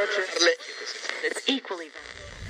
Let's equally valid.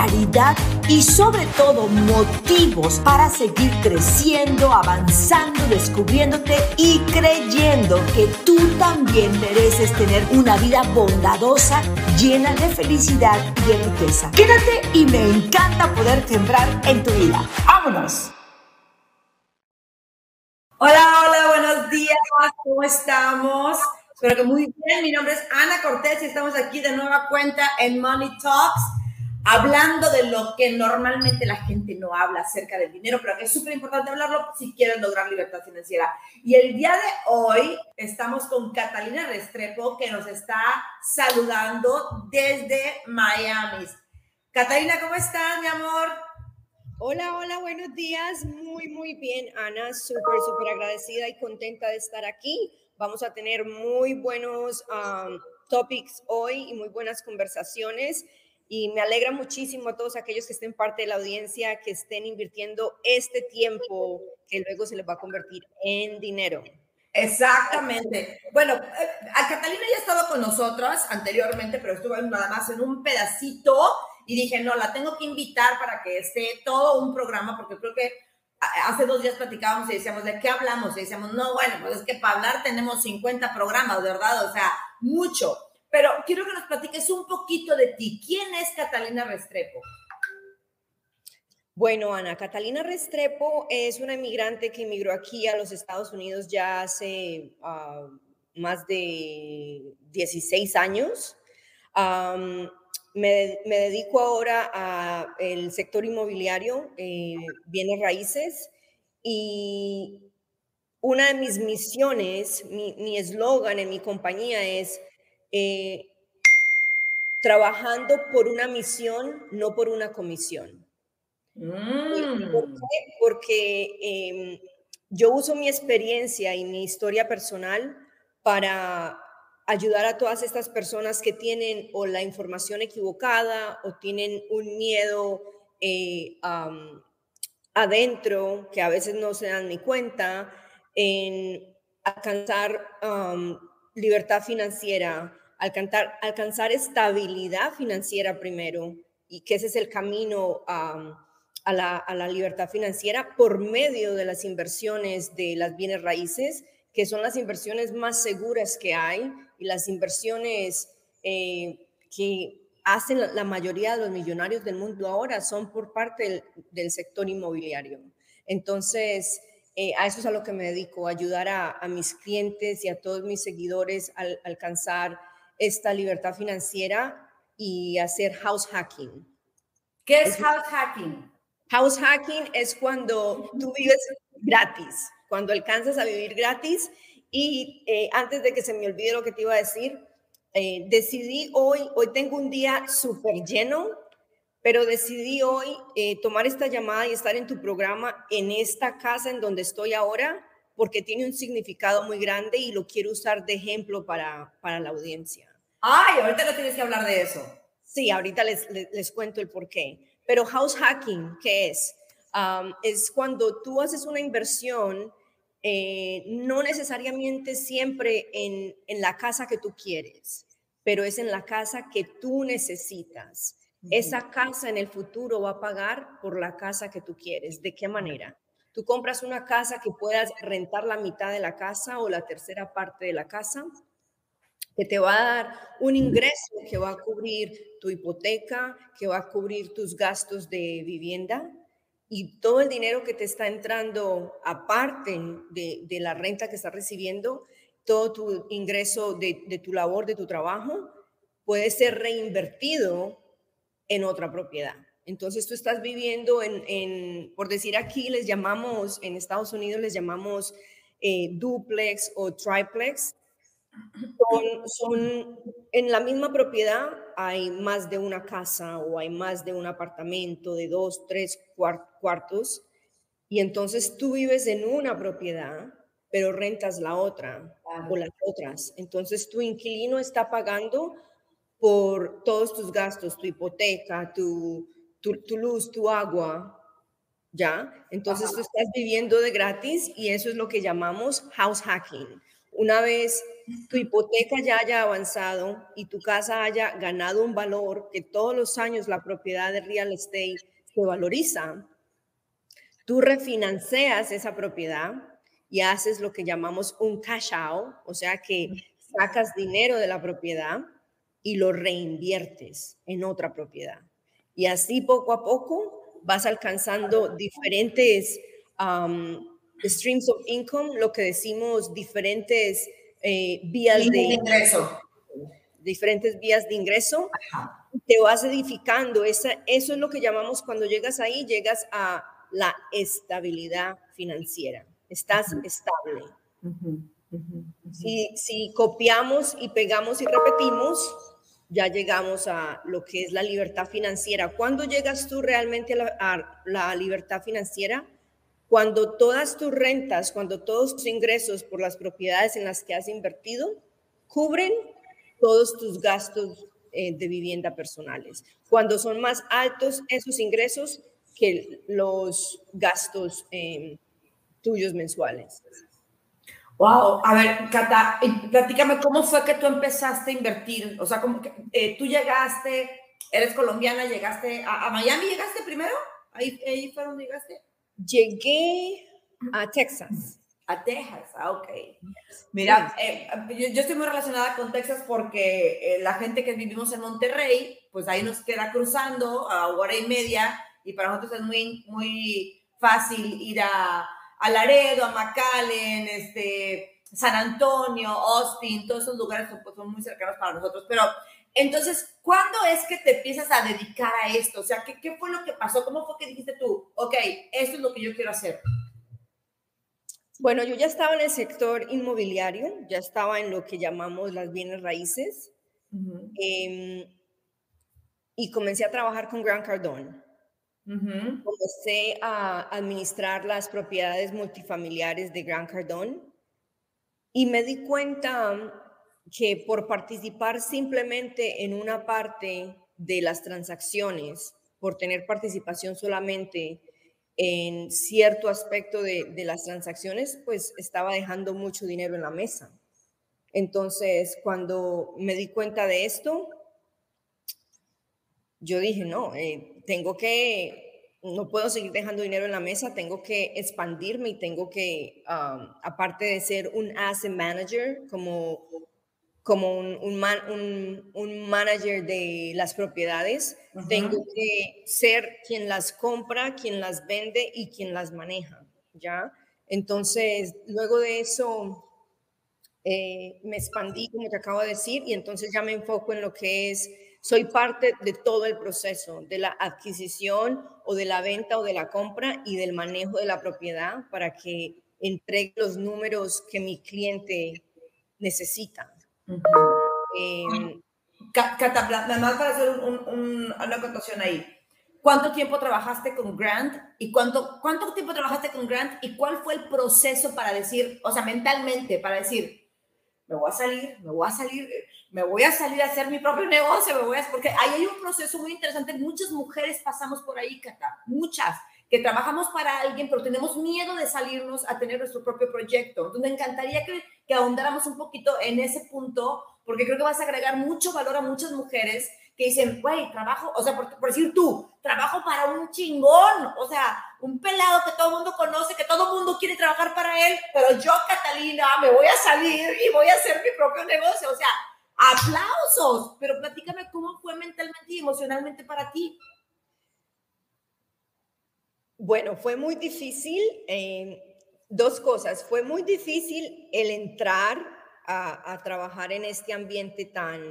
y sobre todo motivos para seguir creciendo, avanzando, descubriéndote y creyendo que tú también mereces tener una vida bondadosa, llena de felicidad y de riqueza. Quédate y me encanta poder sembrar en tu vida. ¡Vámonos! Hola, hola, buenos días, ¿cómo estamos? Espero que muy bien. Mi nombre es Ana Cortés y estamos aquí de nueva cuenta en Money Talks hablando de lo que normalmente la gente no habla acerca del dinero, pero que es súper importante hablarlo si quieren lograr libertad financiera. Y el día de hoy estamos con Catalina Restrepo, que nos está saludando desde Miami. Catalina, ¿cómo estás, mi amor? Hola, hola, buenos días. Muy, muy bien, Ana. Súper, súper agradecida y contenta de estar aquí. Vamos a tener muy buenos um, topics hoy y muy buenas conversaciones y me alegra muchísimo a todos aquellos que estén parte de la audiencia, que estén invirtiendo este tiempo que luego se les va a convertir en dinero. Exactamente. Bueno, eh, a Catalina ya ha estado con nosotros anteriormente, pero estuvo nada más en un pedacito y dije, no, la tengo que invitar para que esté todo un programa, porque creo que hace dos días platicábamos y decíamos, ¿de qué hablamos? Y decíamos, no, bueno, pues es que para hablar tenemos 50 programas, ¿verdad? O sea, mucho. Pero quiero que nos platiques un poquito de ti. ¿Quién es Catalina Restrepo? Bueno, Ana, Catalina Restrepo es una inmigrante que emigró aquí a los Estados Unidos ya hace ah, más de 16 años. me, dedico ahora al sector inmobiliario, eh, bienes raíces, y una de mis misiones, mi eslogan en mi compañía es eh, trabajando por una misión, no por una comisión. Mm. ¿Por qué? Porque em, yo uso mi experiencia y mi historia personal para ayudar a todas estas personas que tienen o la información equivocada o tienen un miedo eh, adentro que a veces no se dan ni cuenta en alcanzar libertad financiera, alcanzar, estabilidad financiera primero y que ese es el camino a, la, libertad financiera por medio de las inversiones de las bienes raíces, que son las inversiones más seguras que hay y las inversiones eh, que hacen la, mayoría de los millonarios del mundo ahora son por parte del, sector inmobiliario. Entonces, eh, a eso es a lo que me dedico, ayudar a, mis clientes y a todos mis seguidores a, a alcanzar esta libertad financiera y hacer house hacking. ¿Qué es house hacking? House hacking es cuando tú vives gratis, cuando alcanzas a vivir gratis. Y eh, antes de que se me olvide lo que te iba a decir, eh, decidí hoy, hoy tengo un día súper lleno, pero decidí hoy eh, tomar esta llamada y estar en tu programa en esta casa en donde estoy ahora, porque tiene un significado muy grande y lo quiero usar de ejemplo para, para la audiencia. Ay, ahorita no tienes que hablar de eso. Sí, ahorita les, les, cuento el por qué. Pero house hacking, ¿qué es? es cuando tú haces una inversión, eh, no necesariamente siempre en, en, la casa que tú quieres, pero es en la casa que tú necesitas. Esa casa en el futuro va a pagar por la casa que tú quieres. ¿De qué manera? Tú compras una casa que puedas rentar la mitad de la casa o la tercera parte de la casa que te va a dar un ingreso que va a cubrir tu hipoteca, que va a cubrir tus gastos de vivienda y todo el dinero que te está entrando aparte de, la renta que estás recibiendo, todo tu ingreso de, tu labor, de tu trabajo, puede ser reinvertido en otra propiedad. Entonces tú estás viviendo en, por decir aquí, les llamamos, en Estados Unidos les llamamos eh, duplex o triplex, son, en la misma propiedad hay más de una casa o hay más de un apartamento de dos, tres cuartos y entonces tú vives en una propiedad, pero rentas la otra o las otras. Entonces tu inquilino está pagando por todos tus gastos, tu hipoteca, tu, tu, luz, tu agua, ¿ya? Entonces tú estás viviendo de gratis y eso es lo que llamamos house hacking. Una vez tu hipoteca ya haya avanzado y tu casa haya ganado un valor, que todos los años la propiedad de real estate se valoriza, tú refinancias esa propiedad y haces lo que llamamos un cash out, o sea que sacas dinero de la propiedad y lo reinviertes en otra propiedad. Y así poco a poco vas alcanzando diferentes streams of income, lo que decimos diferentes eh, vías de, ingreso. Diferentes vías de ingreso. Te vas edificando. Esa, eso es lo que llamamos cuando llegas ahí, llegas a la estabilidad financiera. Estás estable. Si, si copiamos y pegamos y repetimos, ya llegamos a lo que es la libertad financiera. ¿Cuándo llegas tú realmente a la, libertad financiera? Cuando todas tus rentas, cuando todos tus ingresos por las propiedades en las que has invertido cubren todos tus gastos eh, de vivienda personales. Cuando son más altos esos ingresos que los gastos eh, tuyos mensuales. Wow, a ver, Cata, platícame cómo fue que tú empezaste a invertir. O sea, como que eh, tú llegaste, eres colombiana, llegaste a, Miami, ¿llegaste primero? ¿Ahí, ¿Ahí fue donde llegaste? Llegué a Texas. A Texas, ah, ok. Mira, eh, yo, estoy muy relacionada con Texas porque eh, la gente que vivimos en Monterrey, pues ahí nos queda cruzando a hora y media y para nosotros es muy, muy fácil ir a a Laredo, a McAllen, este, San Antonio, Austin, todos esos lugares son, pues, son muy cercanos para nosotros. Pero entonces, ¿cuándo es que te empiezas a dedicar a esto? O sea, ¿qué, ¿qué, fue lo que pasó? ¿Cómo fue que dijiste tú, ok, esto es lo que yo quiero hacer? Bueno, yo ya estaba en el sector inmobiliario, ya estaba en lo que llamamos las bienes raíces em, y comencé a trabajar con Grant Cardone. Comencé a administrar las propiedades multifamiliares de Gran Cardón y me di cuenta que por participar simplemente en una parte de las transacciones, por tener participación solamente en cierto aspecto de, las transacciones, pues estaba dejando mucho dinero en la mesa. Entonces, cuando me di cuenta de esto, yo dije, no, eh, tengo que, no puedo seguir dejando dinero en la mesa, tengo que expandirme y tengo que, aparte de ser un asset manager, como, como un, un, un, manager de las propiedades, tengo que ser quien las compra, quien las vende y quien las maneja, ¿ya? Entonces, luego de eso, eh, me expandí, como te acabo de decir, y entonces ya me enfoco en lo que es soy parte de todo el proceso, de la adquisición o de la venta o de la compra y del manejo de la propiedad para que entregue los números que mi cliente necesita. Em, Cata, nada más para hacer una acotación ahí. ¿Cuánto tiempo trabajaste con Grant y cuánto, cuánto tiempo trabajaste con Grant y cuál fue el proceso para decir, o sea, mentalmente, para decir, me voy a salir, me voy a salir, me voy a salir a hacer mi propio negocio, me voy a, porque ahí hay un proceso muy interesante. Muchas mujeres pasamos por ahí, Cata, muchas, que trabajamos para alguien, pero tenemos miedo de salirnos a tener nuestro propio proyecto. Entonces, me encantaría que, que ahondáramos un poquito en ese punto, porque creo que vas a agregar mucho valor a muchas mujeres que dicen, güey, trabajo, o sea, por, decir tú, trabajo para un chingón, o sea, un pelado que todo el mundo conoce, que todo el mundo quiere trabajar para él, pero yo, Catalina, me voy a salir y voy a hacer mi propio negocio, o sea, aplausos, pero platícame cómo fue mentalmente y emocionalmente para ti. Bueno, fue muy difícil, dos cosas, fue muy difícil el entrar a, trabajar en este ambiente tan,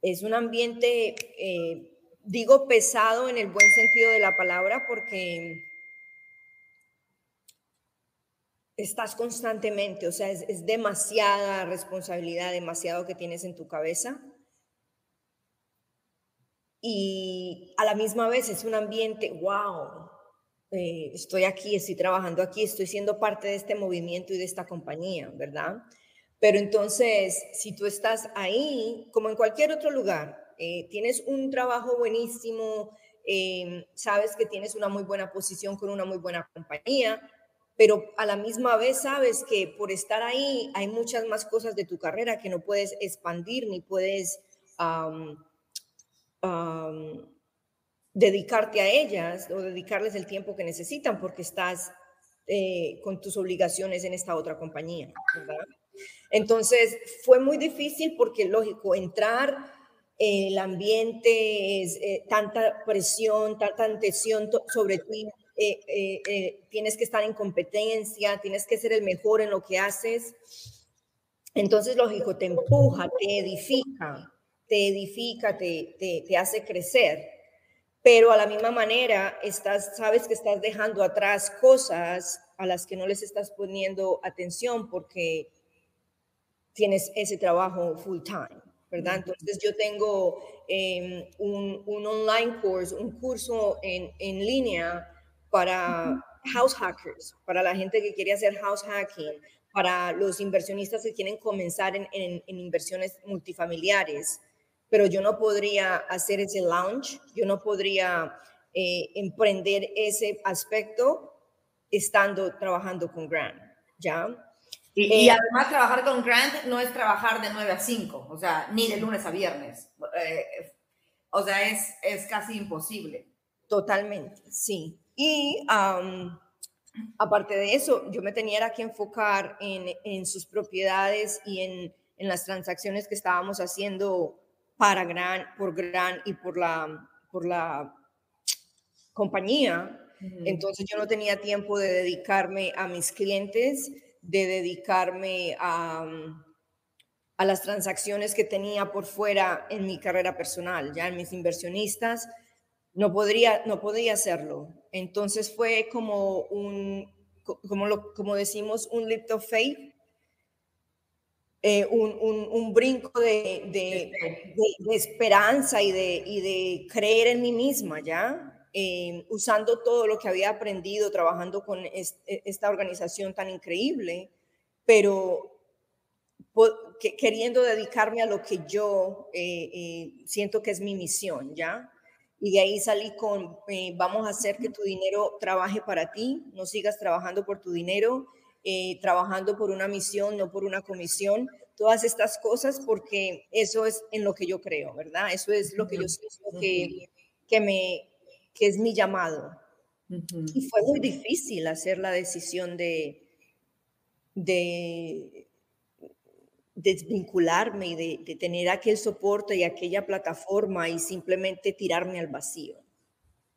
es un ambiente, eh, digo pesado en el buen sentido de la palabra, porque estás constantemente, o sea, es demasiada responsabilidad, demasiado que tienes en tu cabeza. Y a la misma vez es un ambiente, wow, eh, estoy aquí, estoy trabajando aquí, estoy siendo parte de este movimiento y de esta compañía, ¿verdad? Pero entonces, si tú estás ahí, como en cualquier otro lugar, eh, tienes un trabajo buenísimo, eh, sabes que tienes una muy buena posición con una muy buena compañía, pero a la misma vez sabes que por estar ahí hay muchas más cosas de tu carrera que no puedes expandir ni puedes dedicarte a ellas o dedicarles el tiempo que necesitan porque estás eh, con tus obligaciones en esta otra compañía. Entonces fue muy difícil porque, lógico, entrar, eh, el ambiente, es, eh, tanta presión, tanta tensión sobre ti, tienes que estar en competencia, tienes que ser el mejor en lo que haces. Entonces, lógico, te empuja, te edifica, te edifica, te, te, te hace crecer pero a la misma manera estás, sabes que estás dejando atrás cosas a las que no les estás poniendo atención porque tienes ese trabajo full time, ¿verdad? Entonces yo tengo em, un, un, online course, un curso en, en línea para house hackers, para la gente que quiere hacer house hacking, para los inversionistas que quieren comenzar en, en, en inversiones multifamiliares pero yo no podría hacer ese launch, yo no podría eh, emprender ese aspecto estando trabajando con Grant, ¿ya? Y, eh, además trabajar con Grant no es trabajar de 9 a 5, o sea, ni de lunes a viernes. Eh, o sea, es, es casi imposible. Totalmente, sí. Y aparte de eso, yo me tenía que enfocar en, en sus propiedades y en, en, las transacciones que estábamos haciendo para Gran, por Gran y por la, por la compañía. Entonces yo no tenía tiempo de dedicarme a mis clientes, de dedicarme a, a las transacciones que tenía por fuera en mi carrera personal, ya en mis inversionistas. No podría, no podía hacerlo. Entonces fue como un, como, lo, como decimos, un leap of faith eh, un, un, brinco de, de, de, esperanza y de, y de creer en mí misma, ¿ya? Eh, usando todo lo que había aprendido trabajando con e, esta organización tan increíble, pero queriendo dedicarme a lo que yo eh, siento que es mi misión, ¿ya? Y de ahí salí con, vamos a hacer que tu dinero trabaje para ti, no sigas trabajando por tu dinero, eh, trabajando por una misión, no por una comisión, todas estas cosas, porque eso es en lo que yo creo, ¿verdad? Eso es lo que yo siento que, que, me, que es mi llamado. Y fue muy difícil hacer la decisión de, de desvincularme y de, de, tener aquel soporte y aquella plataforma y simplemente tirarme al vacío.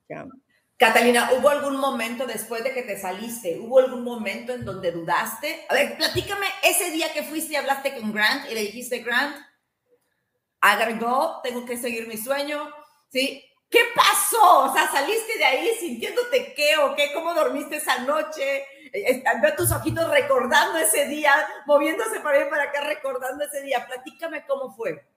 ¿ya? Catalina, ¿hubo algún momento después de que te saliste, hubo algún momento en donde dudaste? A ver, platícame ese día que fuiste y hablaste con Grant y le dijiste, Grant, go, tengo que seguir mi sueño, ¿sí? ¿Qué pasó? O sea, saliste de ahí sintiéndote qué o qué, cómo dormiste esa noche, veo tus ojitos recordando ese día, moviéndose para allá para acá recordando ese día. Platícame cómo fue.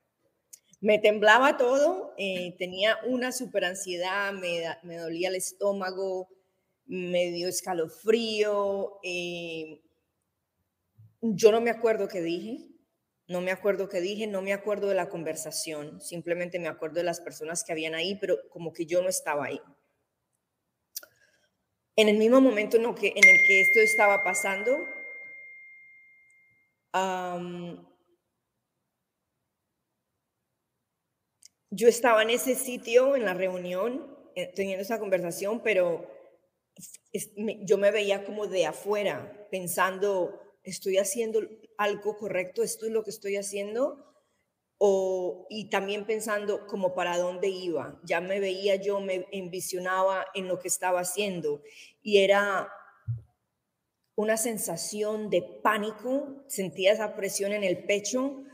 Me temblaba todo, eh, tenía una super ansiedad, me, dolía el estómago, me dio escalofrío. Eh, yo no me acuerdo qué dije, no me acuerdo qué dije, no me acuerdo de la conversación, simplemente me acuerdo de las personas que habían ahí, pero como que yo no estaba ahí. En el mismo momento en el que esto estaba pasando, yo estaba en ese sitio, en la reunión, eh, teniendo esa conversación, pero yo me veía como de afuera, pensando, ¿estoy haciendo algo correcto? ¿Esto es lo que estoy haciendo? O, y también pensando como para dónde iba. Ya me veía, yo me envisionaba en lo que estaba haciendo y era una sensación de pánico, sentía esa presión en el pecho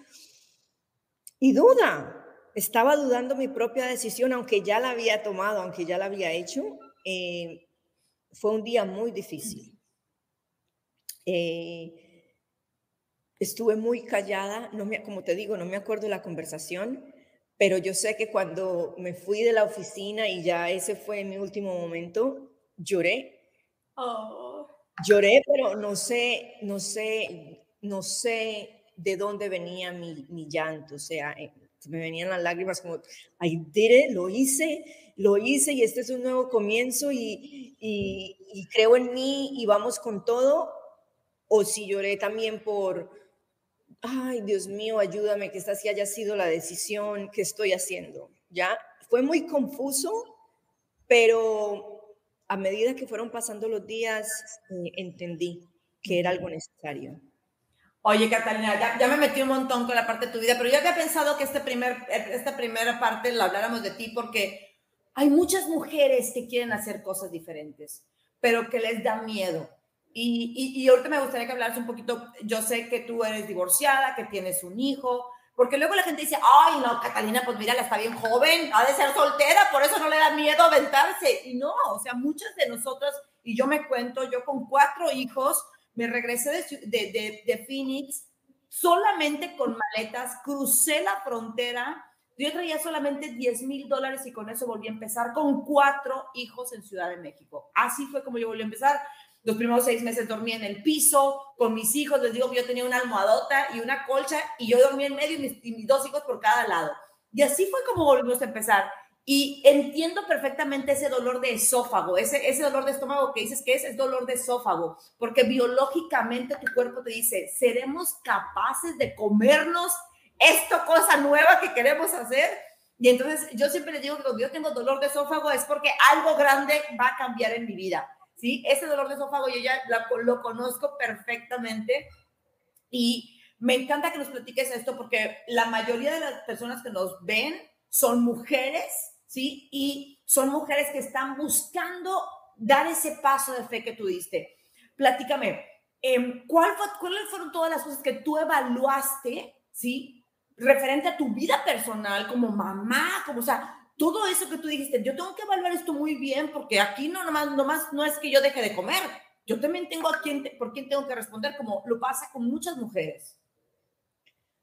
y duda, estaba dudando mi propia decisión, aunque ya la había tomado, aunque ya la había hecho. Eh, fue un día muy difícil. Eh, estuve muy callada, no me, como te digo, no me acuerdo la conversación, pero yo sé que cuando me fui de la oficina y ya ese fue mi último momento, lloré. Oh. Lloré, pero no sé, no sé, no sé de dónde venía mi, mi llanto, o sea, eh, me venían las lágrimas como, I did lo hice, lo hice y este es un nuevo comienzo y, y, y creo en mí y vamos con todo, o si lloré también por, ay, Dios mío, ayúdame, que esta sí haya sido la decisión que estoy haciendo, ¿ya? Fue muy confuso, pero a medida que fueron pasando los días, eh, entendí que era algo necesario. Oye, Catalina, ya, me metí un montón con la parte de tu vida, pero yo había pensado que este primer, esta primera parte la habláramos de ti porque hay muchas mujeres que quieren hacer cosas diferentes, pero que les da miedo. Y, y, ahorita me gustaría que hablaras un poquito, yo sé que tú eres divorciada, que tienes un hijo, porque luego la gente dice, ay, no, Catalina, pues mira, está bien joven, ha de ser soltera, por eso no le da miedo aventarse. Y no, o sea, muchas de nosotras, y yo me cuento, yo con cuatro hijos, me regresé de, de, Phoenix solamente con maletas, crucé la frontera, yo traía solamente 10 mil dólares y con eso volví a empezar con cuatro hijos en Ciudad de México. Así fue como yo volví a empezar. Los primeros seis meses dormí en el piso con mis hijos. Les digo que yo tenía una almohadota y una colcha y yo dormía en medio y mis dos hijos por cada lado. Y así fue como volvimos a empezar. Y entiendo perfectamente ese dolor de esófago, ese, ese dolor de estómago que dices que es, es dolor de esófago, porque biológicamente tu cuerpo te dice, seremos capaces de comernos esta cosa nueva que queremos hacer. Y entonces yo siempre les digo que cuando yo tengo dolor de esófago es porque algo grande va a cambiar en mi vida. ¿sí? Ese dolor de esófago yo ya lo conozco perfectamente y me encanta que nos platiques esto porque la mayoría de las personas que nos ven son mujeres ¿sí? Y son mujeres que están buscando dar ese paso de fe que tú diste. Platícame, em, ¿cuál ¿cuáles fueron todas las cosas que tú evaluaste, ¿sí? Referente a tu vida personal, como mamá, como, o sea, todo eso que tú dijiste, yo tengo que evaluar esto muy bien porque aquí no nomás, nomás no es que yo deje de comer, yo también tengo a quien, por quién tengo que responder, como lo pasa con muchas mujeres.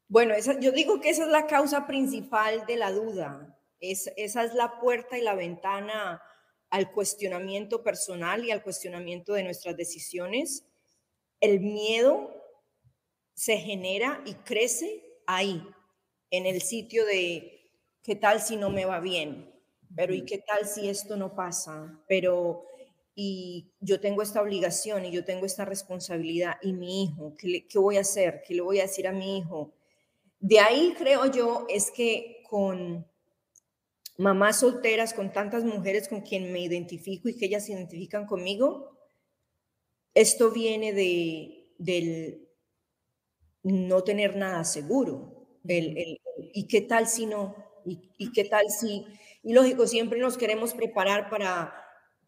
Bueno, esa, yo digo que esa es la causa principal de la duda, esa es la puerta y la ventana al cuestionamiento personal y al cuestionamiento de nuestras decisiones. El miedo se genera y crece ahí, en el sitio de qué tal si no me va bien, pero ¿y qué tal si esto no pasa? Pero y yo tengo esta obligación y yo tengo esta responsabilidad y mi hijo, ¿qué, ¿qué, voy a hacer? ¿Qué le voy a decir a mi hijo? De ahí creo yo es que con mamás solteras, con tantas mujeres con quien me identifico y que ellas se identifican conmigo, esto viene de, del no tener nada seguro. ¿Y qué tal si no? ¿Y, qué tal si? Y lógico, siempre nos queremos preparar para,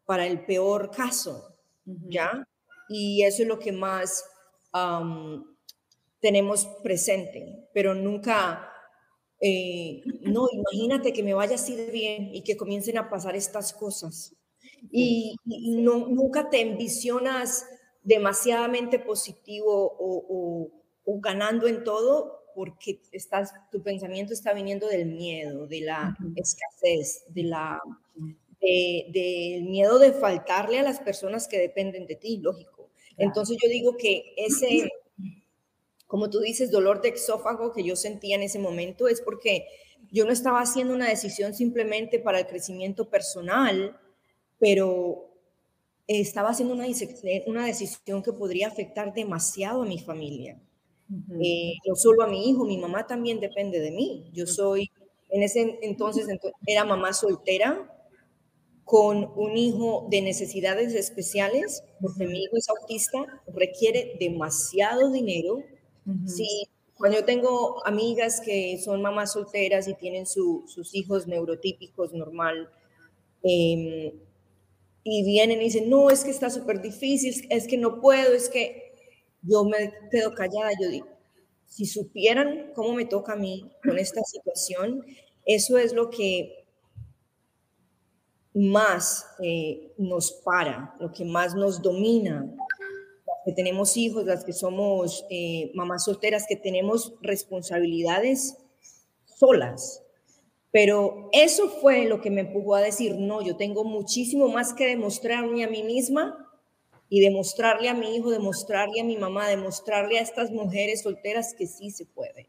para el peor caso, ¿ya? Y eso es lo que más tenemos presente, pero nunca eh, no, imagínate que me vaya así de bien y que comiencen a pasar estas cosas. Y, no, nunca te envisionas demasiadamente positivo o, ganando en todo porque estás, tu pensamiento está viniendo del miedo, de la escasez, de la, del miedo de faltarle a las personas que dependen de ti, lógico. Entonces yo digo que ese como tú dices, dolor de exófago que yo sentía en ese momento es porque yo no estaba haciendo una decisión simplemente para el crecimiento personal, pero estaba haciendo una, una decisión que podría afectar demasiado a mi familia. Eh, no solo a mi hijo, mi mamá también depende de mí. Yo soy, en ese entonces era mamá soltera con un hijo de necesidades especiales, porque mi hijo es autista, requiere demasiado dinero Sí, cuando yo tengo amigas que son mamás solteras y tienen sus hijos neurotípicos normal, em, y vienen y dicen, no, es que está súper difícil, es que no puedo, es que yo me quedo callada, yo digo, si supieran cómo me toca a mí con esta situación, eso es lo que más eh, nos para, lo que más nos domina, que tenemos hijos, las que somos eh, mamás solteras, que tenemos responsabilidades solas. Pero eso fue lo que me empujó a decir, no, yo tengo muchísimo más que demostrarme a mí misma y demostrarle a mi hijo, demostrarle a mi mamá, demostrarle a estas mujeres solteras que sí se puede.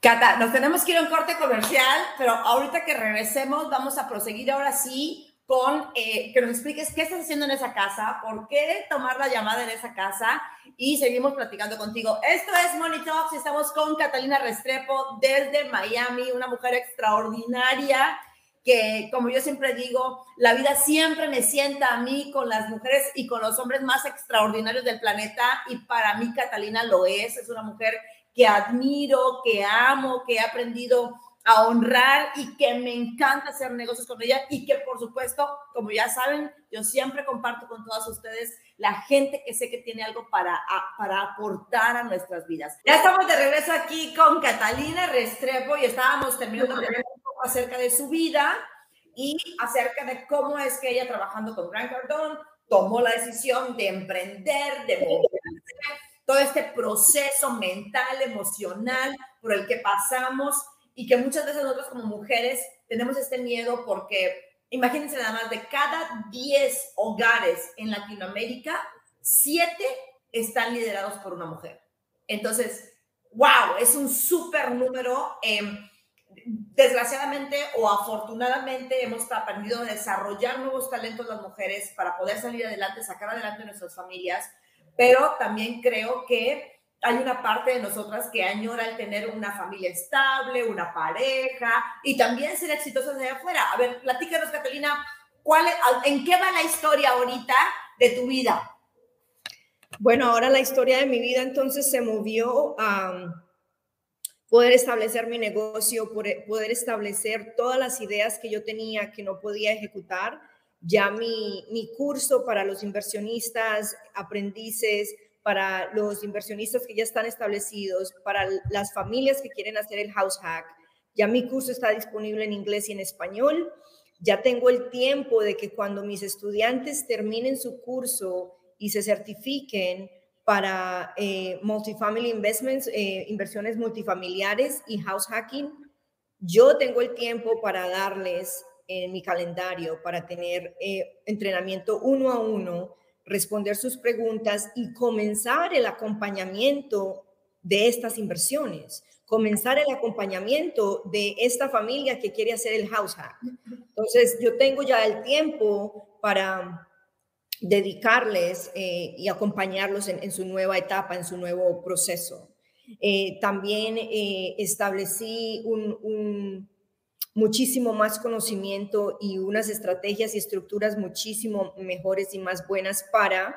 Cata, nos tenemos que ir a un corte comercial, pero ahorita que regresemos vamos a proseguir ahora sí con eh, que nos expliques qué estás haciendo en esa casa, por qué tomar la llamada en esa casa y seguimos platicando contigo. Esto es Money Talks estamos con Catalina Restrepo desde Miami, una mujer extraordinaria que, como yo siempre digo, la vida siempre me sienta a mí con las mujeres y con los hombres más extraordinarios del planeta y para mí Catalina lo es, es una mujer que admiro, que amo, que he aprendido a honrar y que me encanta hacer negocios con ella y que por supuesto, como ya saben, yo siempre comparto con todas ustedes la gente que sé que tiene algo para, para aportar a nuestras vidas. Ya estamos de regreso aquí con Catalina Restrepo y estábamos terminando de hablar un poco acerca de su vida y acerca de cómo es que ella trabajando con Grant Cardone tomó la decisión de emprender, de moverse, todo este proceso mental, emocional por el que pasamos y que muchas veces nosotros como mujeres tenemos este miedo porque imagínense nada más, de cada 10 hogares en Latinoamérica, 7 están liderados por una mujer. Entonces, wow, es un súper número. Em, desgraciadamente o afortunadamente hemos aprendido a desarrollar nuevos talentos las mujeres para poder salir adelante, sacar adelante nuestras familias, pero también creo que hay una parte de nosotras que añora el tener una familia estable, una pareja y también ser exitosas de afuera. A ver, platícanos, Catalina, ¿cuál, ¿en qué va la historia ahorita de tu vida? Bueno, ahora la historia de mi vida entonces se movió a poder establecer mi negocio, poder establecer todas las ideas que yo tenía que no podía ejecutar. Ya mi, mi curso para los inversionistas, aprendices, para los inversionistas que ya están establecidos, para las familias que quieren hacer el house hack. Ya mi curso está disponible en inglés y en español. Ya tengo el tiempo de que cuando mis estudiantes terminen su curso y se certifiquen para eh, multifamily investments, eh, inversiones multifamiliares y house hacking, yo tengo el tiempo para darles en mi calendario para tener eh, entrenamiento uno a uno responder sus preguntas y comenzar el acompañamiento de estas inversiones, comenzar el acompañamiento de esta familia que quiere hacer el house hack. Entonces, yo tengo ya el tiempo para dedicarles eh, y acompañarlos en, su nueva etapa, en su nuevo proceso. Eh, también eh, establecí un muchísimo más conocimiento y unas estrategias y estructuras muchísimo mejores y más buenas para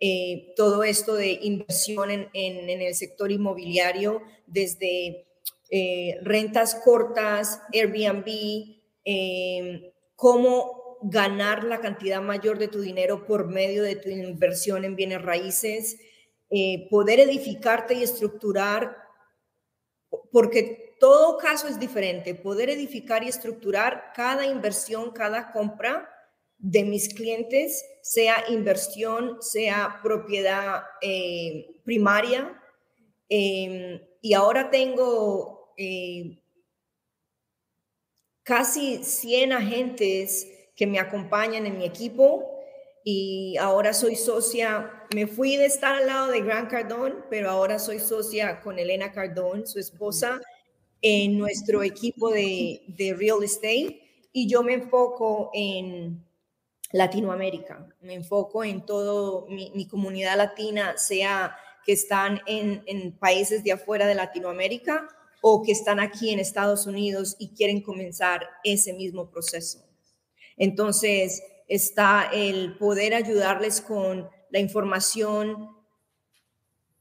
eh, todo esto de inversión en, el sector inmobiliario, desde eh, rentas cortas, Airbnb, em, cómo ganar la cantidad mayor de tu dinero por medio de tu inversión en bienes raíces, eh, poder edificarte y estructurar, porque todo caso es diferente. Poder edificar y estructurar cada inversión, cada compra de mis clientes, sea inversión, sea propiedad eh, primaria. Em, y ahora tengo eh, casi 100 agentes que me acompañan en mi equipo y ahora soy socia, me fui de estar al lado de Grant Cardone, pero ahora soy socia con Elena Cardone, su esposa, en nuestro equipo de, real estate y yo me enfoco en Latinoamérica, me enfoco en todo mi, comunidad latina, sea que están en, en, países de afuera de Latinoamérica o que están aquí en Estados Unidos y quieren comenzar ese mismo proceso. Entonces, está el poder ayudarles con la información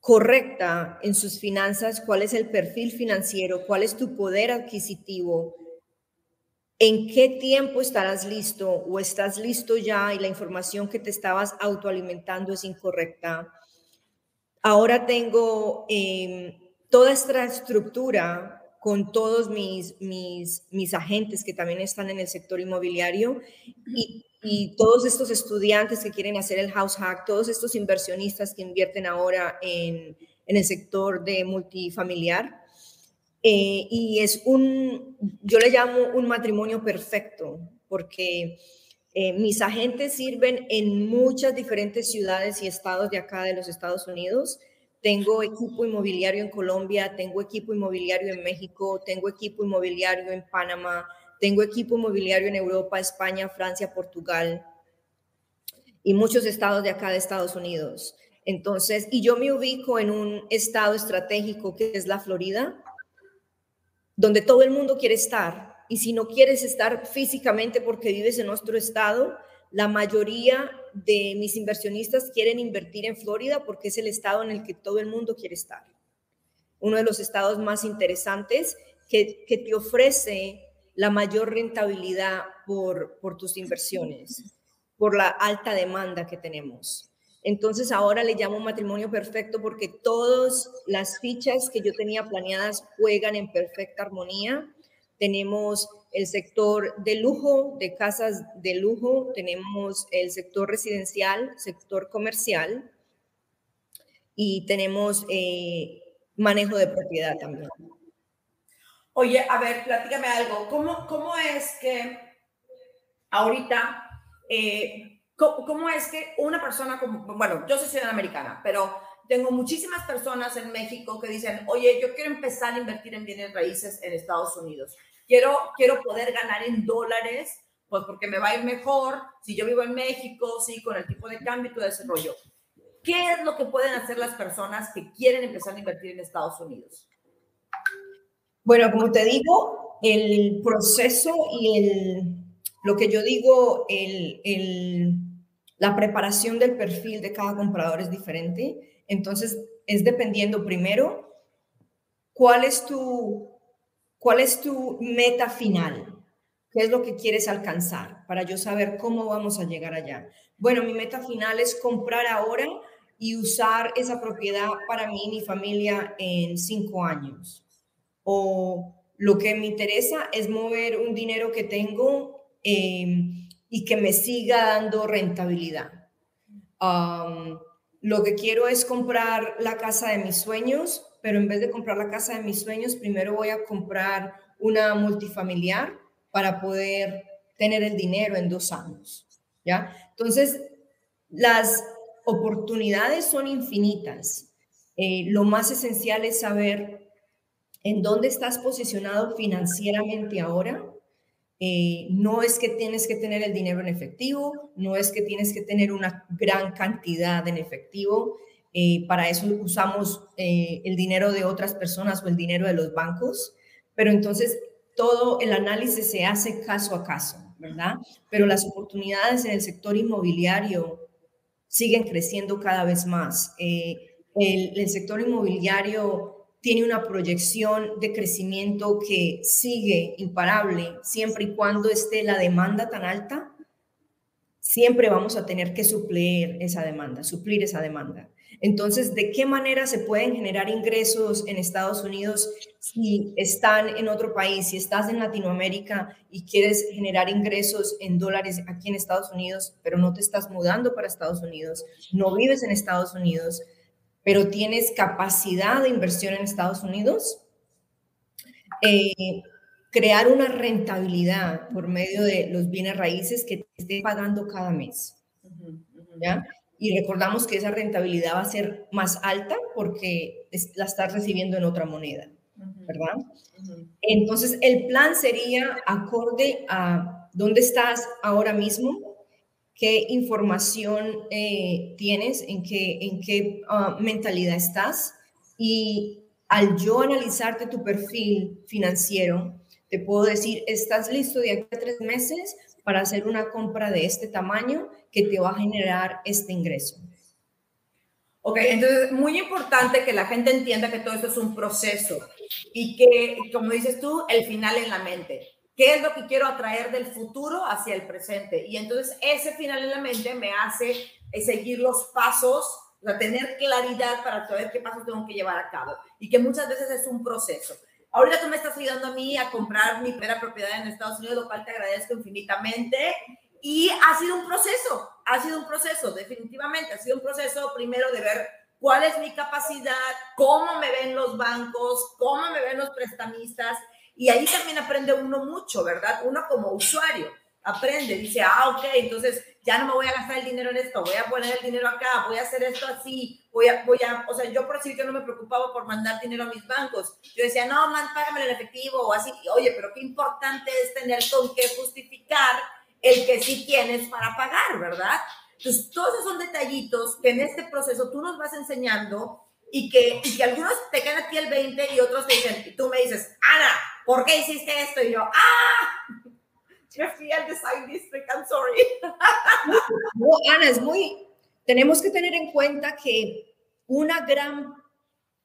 correcta en sus finanzas, cuál es el perfil financiero, cuál es tu poder adquisitivo, en qué tiempo estarás listo o estás listo ya y la información que te estabas autoalimentando es incorrecta. Ahora tengo em, toda esta estructura con todos mis, mis, mis agentes que también están en el sector inmobiliario y, y todos estos estudiantes que quieren hacer el house hack, todos estos inversionistas que invierten ahora en, en el sector de multifamiliar. Eh, y es un, yo le llamo un matrimonio perfecto, porque eh, mis agentes sirven en muchas diferentes ciudades y estados de acá de los Estados Unidos. Tengo equipo inmobiliario en Colombia, tengo equipo inmobiliario en México, tengo equipo inmobiliario en Panamá, tengo equipo inmobiliario en Europa, España, Francia, Portugal y muchos estados de acá de Estados Unidos. Entonces, y yo me ubico en un estado estratégico que es la Florida, donde todo el mundo quiere estar. Y si no quieres estar físicamente porque vives en nuestro estado, la mayoría de mis inversionistas quieren invertir en Florida porque es el estado en el que todo el mundo quiere estar. Uno de los estados más interesantes que, que te ofrece la mayor rentabilidad por, por tus inversiones, por la alta demanda que tenemos. Entonces ahora le llamo matrimonio perfecto porque todas las fichas que yo tenía planeadas juegan en perfecta armonía. Tenemos el sector de lujo, de casas de lujo, tenemos el sector residencial, sector comercial y tenemos eh, manejo de propiedad también. Oye, a ver, platícame algo. ¿Cómo, cómo es que ahorita eh, ¿Cómo, es que una persona como, bueno, yo soy ciudadana americana, pero tengo muchísimas personas en México que dicen, oye, yo quiero empezar a invertir en bienes raíces en Estados Unidos. Quiero, quiero poder ganar en dólares, pues porque me va a ir mejor si yo vivo en México, sí, con el tipo de cambio y todo ese rollo. ¿Qué es lo que pueden hacer las personas que quieren empezar a invertir en Estados Unidos? Bueno, como te digo, el proceso y el, lo que yo digo, el, el la preparación del perfil de cada comprador es diferente. Entonces, es dependiendo primero cuál es tu, cuál es tu meta final. ¿Qué es lo que quieres alcanzar? Para yo saber cómo vamos a llegar allá. Bueno, mi meta final es comprar ahora y usar esa propiedad para mí y mi familia en cinco años. O lo que me interesa es mover un dinero que tengo eh, y que me siga dando rentabilidad. lo que quiero es comprar la casa de mis sueños, pero en vez de comprar la casa de mis sueños, primero voy a comprar una multifamiliar para poder tener el dinero en dos años. ¿ya? Entonces, las oportunidades son infinitas. Eh, lo más esencial es saber en dónde estás posicionado financieramente ahora eh, no es que tienes que tener el dinero en efectivo, no es que tienes que tener una gran cantidad en efectivo. Eh, para eso usamos eh, el dinero de otras personas o el dinero de los bancos, pero entonces todo el análisis se hace caso a caso, ¿verdad? Pero las oportunidades en el sector inmobiliario siguen creciendo cada vez más. el, el sector inmobiliario tiene una proyección de crecimiento que sigue imparable siempre y cuando esté la demanda tan alta, siempre vamos a tener que suplir esa demanda, suplir esa demanda. Entonces, ¿de qué manera se pueden generar ingresos en Estados Unidos si están en otro país, si estás en Latinoamérica y quieres generar ingresos en dólares aquí en Estados Unidos, pero no te estás mudando para Estados Unidos, no vives en Estados Unidos? Pero tienes capacidad de inversión en Estados Unidos, eh, crear una rentabilidad por medio de los bienes raíces que te esté pagando cada mes. ¿ya? Y recordamos que esa rentabilidad va a ser más alta porque la estás recibiendo en otra moneda, ¿verdad? Entonces, el plan sería acorde a dónde estás ahora mismo, qué información eh, tienes, en qué, en qué ah, mentalidad estás. Y al yo analizarte tu perfil financiero, te puedo decir, estás listo de aquí a tres meses para hacer una compra de este tamaño que te va a generar este ingreso. Ok, entonces muy importante que la gente entienda que todo esto es un proceso y que, como dices tú, el final en la mente qué es lo que quiero atraer del futuro hacia el presente. Y entonces ese final en la mente me hace eh, seguir los pasos, o tener claridad para saber qué pasos tengo que llevar a cabo. Y que muchas veces es un proceso. Ahorita tú me estás ayudando a mí a comprar mi primera propiedad en Estados Unidos, lo cual te agradezco infinitamente. Y ha sido un proceso, ha sido un proceso, definitivamente, ha sido un proceso primero de ver cuál es mi capacidad, cómo me ven los bancos, cómo me ven los prestamistas. Y ahí también aprende uno mucho, ¿verdad? Uno como usuario aprende, dice, ah, ok, entonces ya no me voy a gastar el dinero en esto, voy a poner el dinero acá, voy a hacer esto así, voy a, voy a, o sea, yo por decir que no me preocupaba por mandar dinero a mis bancos. Yo decía, no, man, págame en efectivo o así. Oye, pero qué importante es tener con qué justificar el que sí tienes para pagar, ¿verdad? Entonces, todos esos son detallitos que en este proceso tú nos vas enseñando y que, y que algunos te quedan aquí el 20 y otros te dicen, y tú me dices, Ana, ¿por qué hiciste esto? Y yo, ¡ah! Jeffrey al Design District, I'm sorry. No, Ana, es muy, tenemos que tener en cuenta que una gran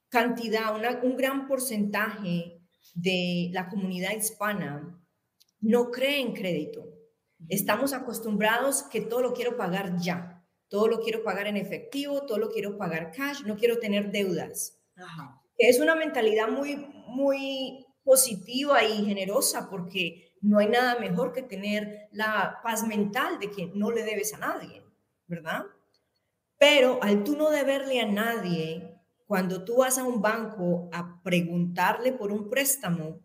cantidad, un gran porcentaje de la comunidad hispana no cree en crédito. Estamos acostumbrados que todo lo quiero pagar ya, todo lo quiero pagar en efectivo, todo lo quiero pagar cash, no quiero tener deudas. Es una mentalidad muy, muy positiva y generosa porque no hay nada mejor que tener la paz mental de que no le debes a nadie, ¿verdad? Pero al tú no deberle a nadie, cuando tú vas a un banco a preguntarle por un préstamo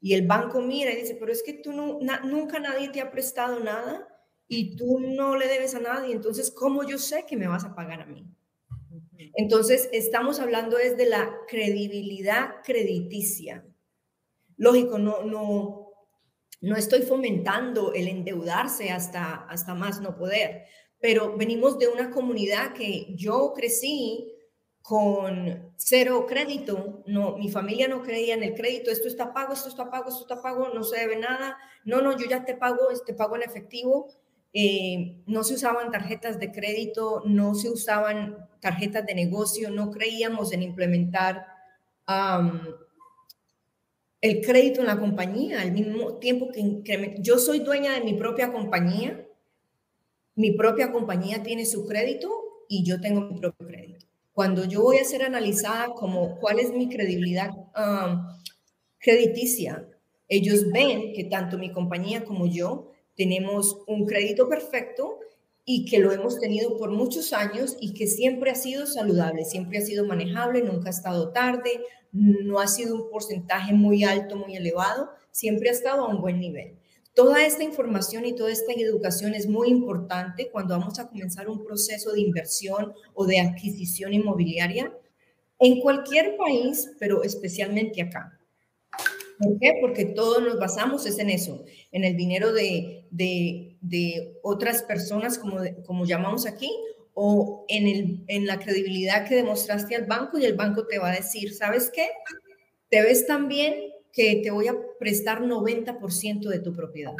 y el banco mira y dice, pero es que tú no, nunca nadie te ha prestado nada y tú no le debes a nadie, entonces, ¿cómo yo sé que me vas a pagar a mí? Entonces, estamos hablando es de la credibilidad crediticia. Lógico, no, no, no estoy fomentando el endeudarse hasta, hasta más no poder, pero venimos de una comunidad que yo crecí con cero crédito, no, mi familia no creía en el crédito, esto está pago, esto está pago, esto está pago, no se debe nada, no, no, yo ya te pago, te pago en efectivo, eh, no se usaban tarjetas de crédito, no se usaban tarjetas de negocio, no creíamos en implementar el crédito en la compañía, al mismo tiempo que yo soy dueña de mi propia compañía, mi propia compañía tiene su crédito y yo tengo mi propio crédito. Cuando yo voy a ser analizada como cuál es mi credibilidad um, crediticia, ellos ven que tanto mi compañía como yo tenemos un crédito perfecto y que lo hemos tenido por muchos años y que siempre ha sido saludable, siempre ha sido manejable, nunca ha estado tarde, no ha sido un porcentaje muy alto, muy elevado, siempre ha estado a un buen nivel. Toda esta información y toda esta educación es muy importante cuando vamos a comenzar un proceso de inversión o de adquisición inmobiliaria en cualquier país, pero especialmente acá. ¿Por qué? Porque todos nos basamos es en eso, en el dinero de, de, otras personas, como, como llamamos aquí, o en, el, en la credibilidad que demostraste al banco y el banco te va a decir, ¿sabes qué? Te ves tan bien que te voy a prestar 90% de tu propiedad.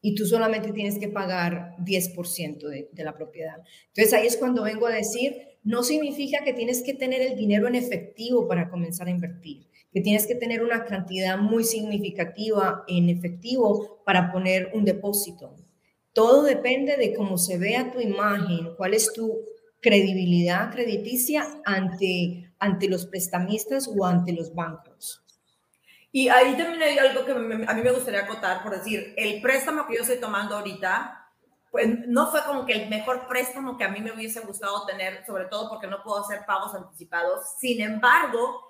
Y tú solamente tienes que pagar 10% de, de la propiedad. Entonces ahí es cuando vengo a decir, no significa que tienes que tener el dinero en efectivo para comenzar a invertir, que tienes que tener una cantidad muy significativa en efectivo para poner un depósito. Todo depende de cómo se vea tu imagen, cuál es tu credibilidad crediticia ante, ante los prestamistas o ante los bancos. Y ahí también hay algo que a mí me gustaría acotar, por decir, el préstamo que yo estoy tomando ahorita, pues no fue como que el mejor préstamo que a mí me hubiese gustado tener, sobre todo porque no puedo hacer pagos anticipados. Sin embargo,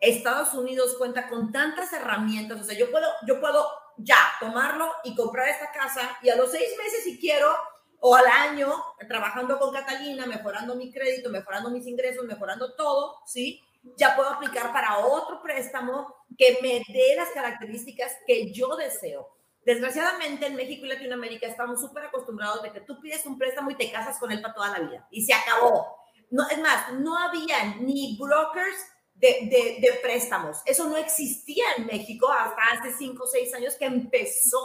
Estados Unidos cuenta con tantas herramientas, o sea, yo puedo, yo puedo ya, tomarlo y comprar esta casa y a los seis meses si quiero o al año trabajando con Catalina, mejorando mi crédito, mejorando mis ingresos, mejorando todo, ¿sí? Ya puedo aplicar para otro préstamo que me dé las características que yo deseo. Desgraciadamente en México y Latinoamérica estamos súper acostumbrados de que tú pides un préstamo y te casas con él para toda la vida y se acabó. No, es más, no había ni brokers de, de, préstamos. Eso no existía en México hasta hace cinco o seis años que empezó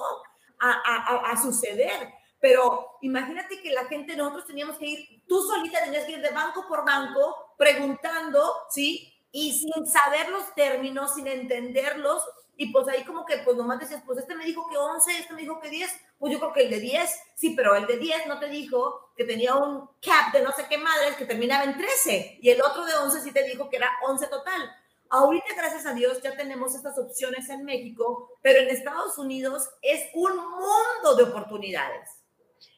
a, a, a, suceder. Pero imagínate que la gente, nosotros teníamos que ir, tú solita tenías que ir de banco por banco preguntando, ¿sí? Y sin saber los términos, sin entenderlos, y pues ahí como que pues nomás decías, pues este me dijo que 11, este me dijo que 10, pues yo creo que el de 10, sí, pero el de 10 no te dijo que tenía un cap de no sé qué madres que terminaba en 13 y el otro de 11 sí te dijo que era 11 total. Ahorita, gracias a Dios, ya tenemos estas opciones en México, pero en Estados Unidos es un mundo de oportunidades.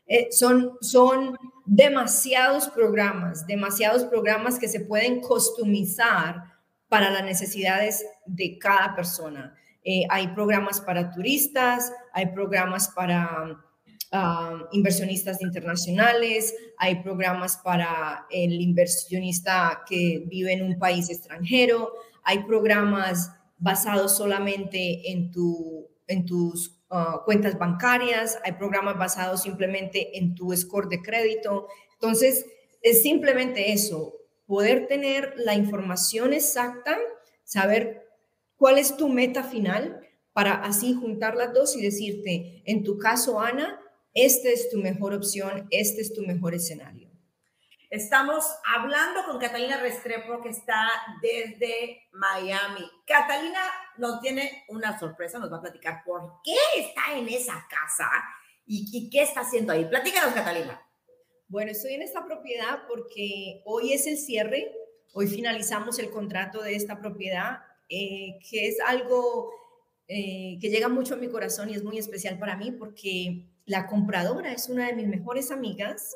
Eh, son, son demasiados programas, demasiados programas que se pueden customizar para las necesidades de cada persona. Eh, hay programas para turistas, hay programas para um, inversionistas internacionales, hay programas para el inversionista que vive en un país extranjero, hay programas basados solamente en, tu, en tus uh, cuentas bancarias, hay programas basados simplemente en tu score de crédito. Entonces, es simplemente eso, poder tener la información exacta, saber ¿Cuál es tu meta final? Para así juntar las dos y decirte, en tu caso, Ana, esta es tu mejor opción, este es tu mejor escenario. Estamos hablando con Catalina Restrepo, que está desde Miami. Catalina nos tiene una sorpresa, nos va a platicar por qué está en esa casa y, y qué está haciendo ahí. Platícanos, Catalina. Bueno, estoy en esta propiedad porque hoy es el cierre, hoy finalizamos el contrato de esta propiedad eh, que es algo eh, que llega mucho a mi corazón y es muy especial para mí porque la compradora es una de mis mejores amigas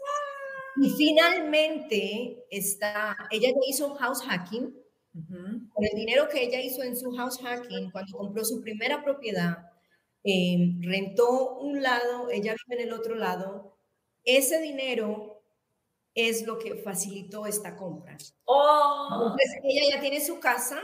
y finalmente está, ella ya hizo house hacking. Con el dinero que ella hizo en su house hacking, cuando compró su primera propiedad, eh, rentó un lado, ella vive en el otro lado. Ese dinero es lo que facilitó esta compra. Oh. Entonces, ella ya tiene su casa,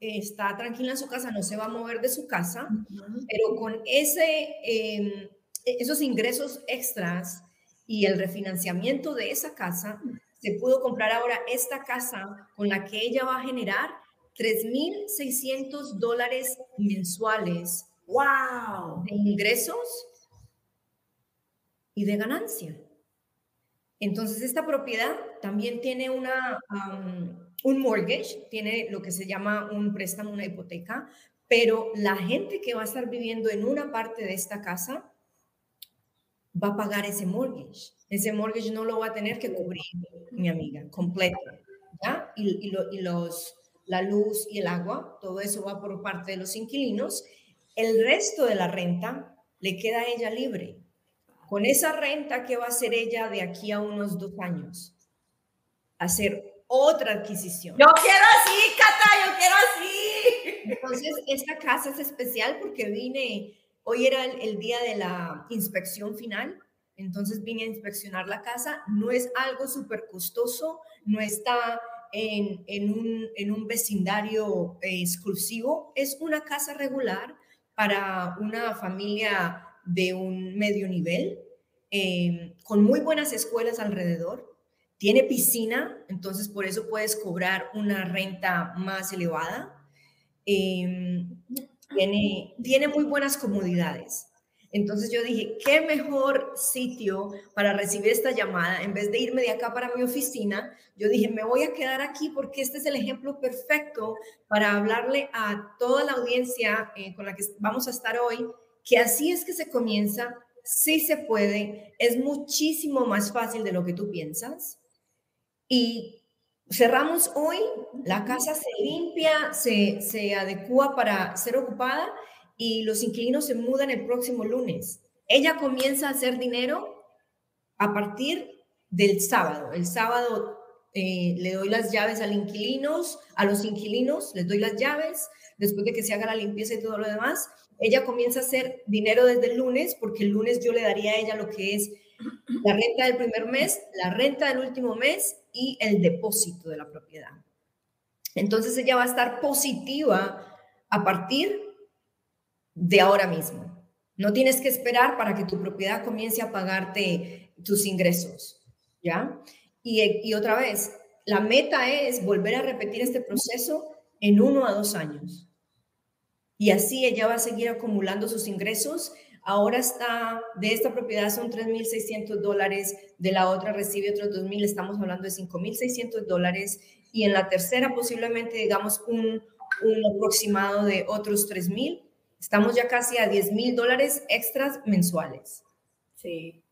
está tranquila en su casa, no se va a mover de su casa, pero con ese, em, e-, esos ingresos extras y el refinanciamiento de esa casa, se pudo comprar ahora esta casa con la que ella va a generar 3.600 dólares mensuales. ¡Wow! De ingresos y de ganancia. Entonces, esta propiedad también tiene una, un mortgage, tiene lo que se llama un préstamo, una hipoteca, pero la gente que va a estar viviendo en una parte de esta casa va a pagar ese mortgage. Ese mortgage no lo va a tener que cubrir, mi amiga, completo. ¿ya? Y, los, la luz y el agua, todo eso va por parte de los inquilinos. El resto de la renta le queda a ella libre. Con esa renta, ¿qué va a hacer ella de aquí a unos dos años? Hacer otra adquisición. Yo quiero así, Cata, yo quiero así. Entonces, esta casa es especial porque vine, hoy era el, día de la inspección final, entonces vine a inspeccionar la casa. No es algo súper costoso, no está en, en, un, en un vecindario eh, exclusivo, es una casa regular para una familia de un medio nivel, eh, con muy buenas escuelas alrededor tiene piscina, entonces por eso puedes cobrar una renta más elevada. Em, tiene, tiene muy buenas comodidades. Entonces yo dije, qué mejor sitio para recibir esta llamada. En vez de irme de acá para mi oficina, yo dije, me voy a quedar aquí porque este es el ejemplo perfecto para hablarle a toda la audiencia eh, con la que vamos a estar hoy, que así es que se comienza, sí se puede, es muchísimo más fácil de lo que tú piensas. Y cerramos hoy, la casa se limpia, se, se adecua para ser ocupada y los inquilinos se mudan el próximo lunes. Ella comienza a hacer dinero a partir del sábado. El sábado eh, le doy las llaves al inquilinos, a los inquilinos, les doy las llaves, después de que se haga la limpieza y todo lo demás. Ella comienza a hacer dinero desde el lunes, porque el lunes yo le daría a ella lo que es la renta del primer mes, la renta del último mes y el depósito de la propiedad. Entonces ella va a estar positiva a partir de ahora mismo. No tienes que esperar para que tu propiedad comience a pagarte tus ingresos, ¿ya? Y, otra vez, la meta es volver a repetir este proceso en uno a dos años. Y así ella va a seguir acumulando sus ingresos Ahora está, de esta propiedad son 3.600 dólares, de la otra recibe otros 2.000, estamos hablando de 5.600 dólares y en la tercera posiblemente digamos un, un aproximado de otros 3.000. Estamos ya casi a 10.000 dólares extras mensuales. Sí.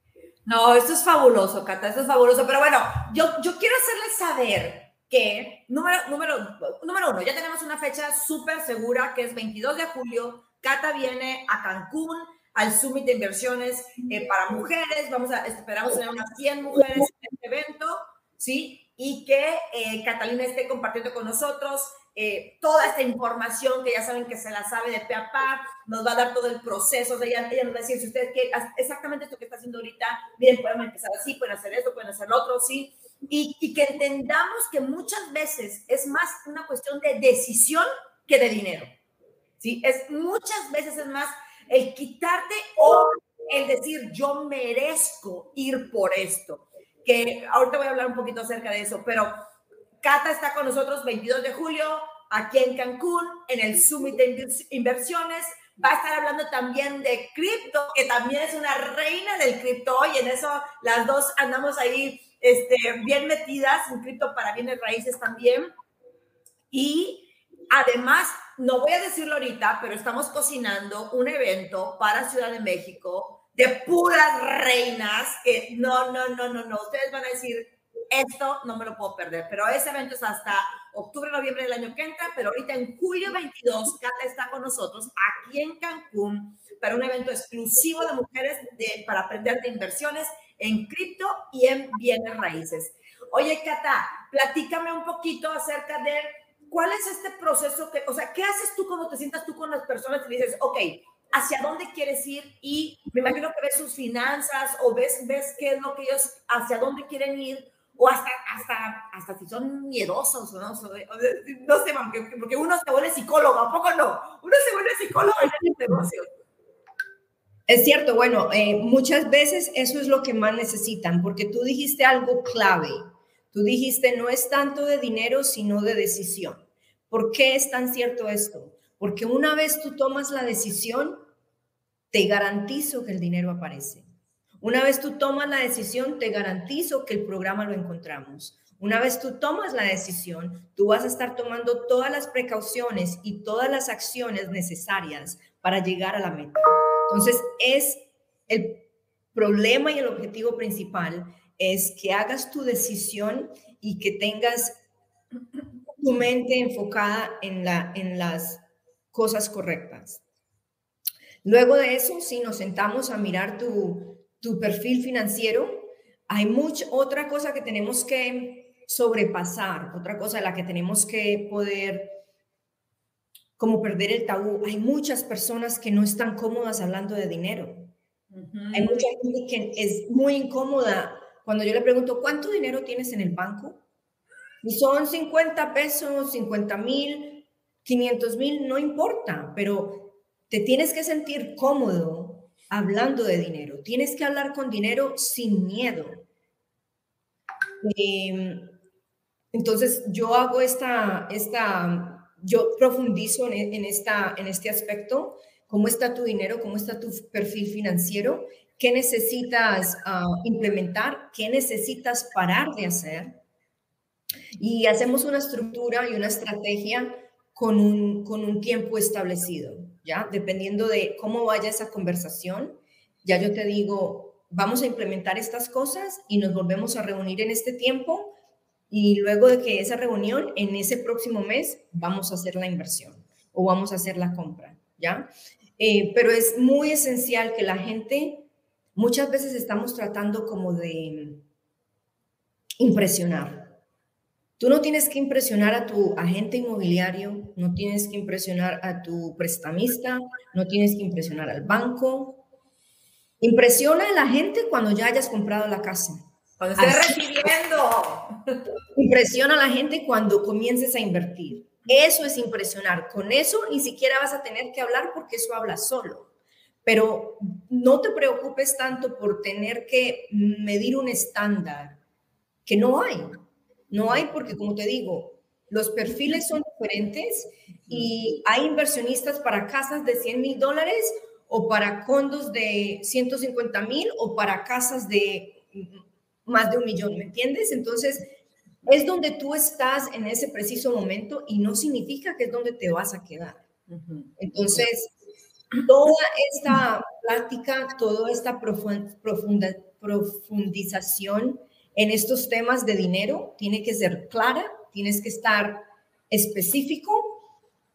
No, esto es fabuloso, Cata, esto es fabuloso. Pero bueno, yo, yo quiero hacerles saber que, número, número, número uno, ya tenemos una fecha súper segura que es 22 de julio. Cata viene a Cancún al Summit de Inversiones eh, para Mujeres. Vamos a, esperamos tener unas 100 mujeres en este evento, ¿sí? Y que eh, Catalina esté compartiendo con nosotros eh, toda esta información que ya saben que se la sabe de pe a pa, nos va a dar todo el proceso, de ella, ella nos va a decir, si ustedes quieren, exactamente esto que está haciendo ahorita, bien, pueden empezar así, pueden hacer esto, pueden hacer lo otro, sí, y, y que entendamos que muchas veces es más una cuestión de decisión que de dinero, ¿sí? Es muchas veces es más el quitarte o el decir, yo merezco ir por esto, que ahorita voy a hablar un poquito acerca de eso, pero Cata está con nosotros 22 de julio aquí en Cancún, en el Summit de Inversiones. Va a estar hablando también de cripto, que también es una reina del cripto y en eso las dos andamos ahí este, bien metidas en cripto para bienes raíces también. Y además, no voy a decirlo ahorita, pero estamos cocinando un evento para Ciudad de México de puras reinas que no, no, no, no, no. Ustedes van a decir, esto no me lo puedo perder. Pero ese evento es hasta octubre, noviembre del año que entra, pero ahorita en julio 22, Cata está con nosotros aquí en Cancún para un evento exclusivo de mujeres de, para aprender de inversiones en cripto y en bienes raíces. Oye, Cata, platícame un poquito acerca de cuál es este proceso que, o sea, ¿qué haces tú cuando te sientas tú con las personas y dices, ok, hacia dónde quieres ir y me imagino que ves sus finanzas o ves, ves qué es lo que ellos, hacia dónde quieren ir o hasta, hasta, hasta si son miedosos, ¿no? no sé, porque, porque uno se vuelve psicólogo, ¿a poco no? Uno se vuelve psicólogo en el negocio. Es cierto, bueno, eh, muchas veces eso es lo que más necesitan, porque tú dijiste algo clave. Tú dijiste, no es tanto de dinero, sino de decisión. ¿Por qué es tan cierto esto? Porque una vez tú tomas la decisión, te garantizo que el dinero aparece. Una vez tú tomas la decisión, te garantizo que el programa lo encontramos. Una vez tú tomas la decisión, tú vas a estar tomando todas las precauciones y todas las acciones necesarias para llegar a la meta. Entonces, es el problema y el objetivo principal es que hagas tu decisión y que tengas tu mente enfocada en, la, en las cosas correctas. Luego de eso, si nos sentamos a mirar tu, tu perfil financiero, hay mucha otra cosa que tenemos que sobrepasar, otra cosa a la que tenemos que poder como perder el tabú. Hay muchas personas que no están cómodas hablando de dinero. Hay mucha gente que es muy incómoda cuando yo le pregunto, ¿cuánto dinero tienes en el banco? Y son 50 pesos, 50 mil, 500 mil, no importa, pero te tienes que sentir cómodo hablando de dinero. Tienes que hablar con dinero sin miedo. Em, entonces, yo hago esta, esta yo profundizo en, esta, en este aspecto. ¿Cómo está tu dinero? ¿Cómo está tu perfil financiero? ¿Qué necesitas ah, implementar? ¿Qué necesitas parar de hacer? Y hacemos una estructura y una estrategia con un, con un tiempo establecido. ¿ya? Dependiendo de cómo vaya esa conversación, ya yo te digo, vamos a implementar estas cosas y nos volvemos a reunir en este tiempo y luego de que esa reunión, en ese próximo mes, vamos a hacer la inversión o vamos a hacer la compra, ¿ya? Eh, pero es muy esencial que la gente, muchas veces estamos tratando como de impresionar, Tú no tienes que impresionar a tu agente inmobiliario, no tienes que impresionar a tu prestamista, no tienes que impresionar al banco. Impresiona a la gente cuando ya hayas comprado la casa. Cuando estés recibiendo. Impresiona a la gente cuando comiences a invertir. Eso es impresionar. Con eso ni siquiera vas a tener que hablar porque eso habla solo. Pero no te preocupes tanto por tener que medir un estándar que no hay. No hay porque, como te digo, los perfiles son diferentes y hay inversionistas para casas de 100 mil dólares o para condos de 150 mil o para casas de más de un millón, ¿me entiendes? Entonces, es donde tú estás en ese preciso momento y no significa que es donde te vas a quedar. Entonces, toda esta plática, toda esta profundización en estos temas de dinero tiene que ser clara, tienes que estar específico,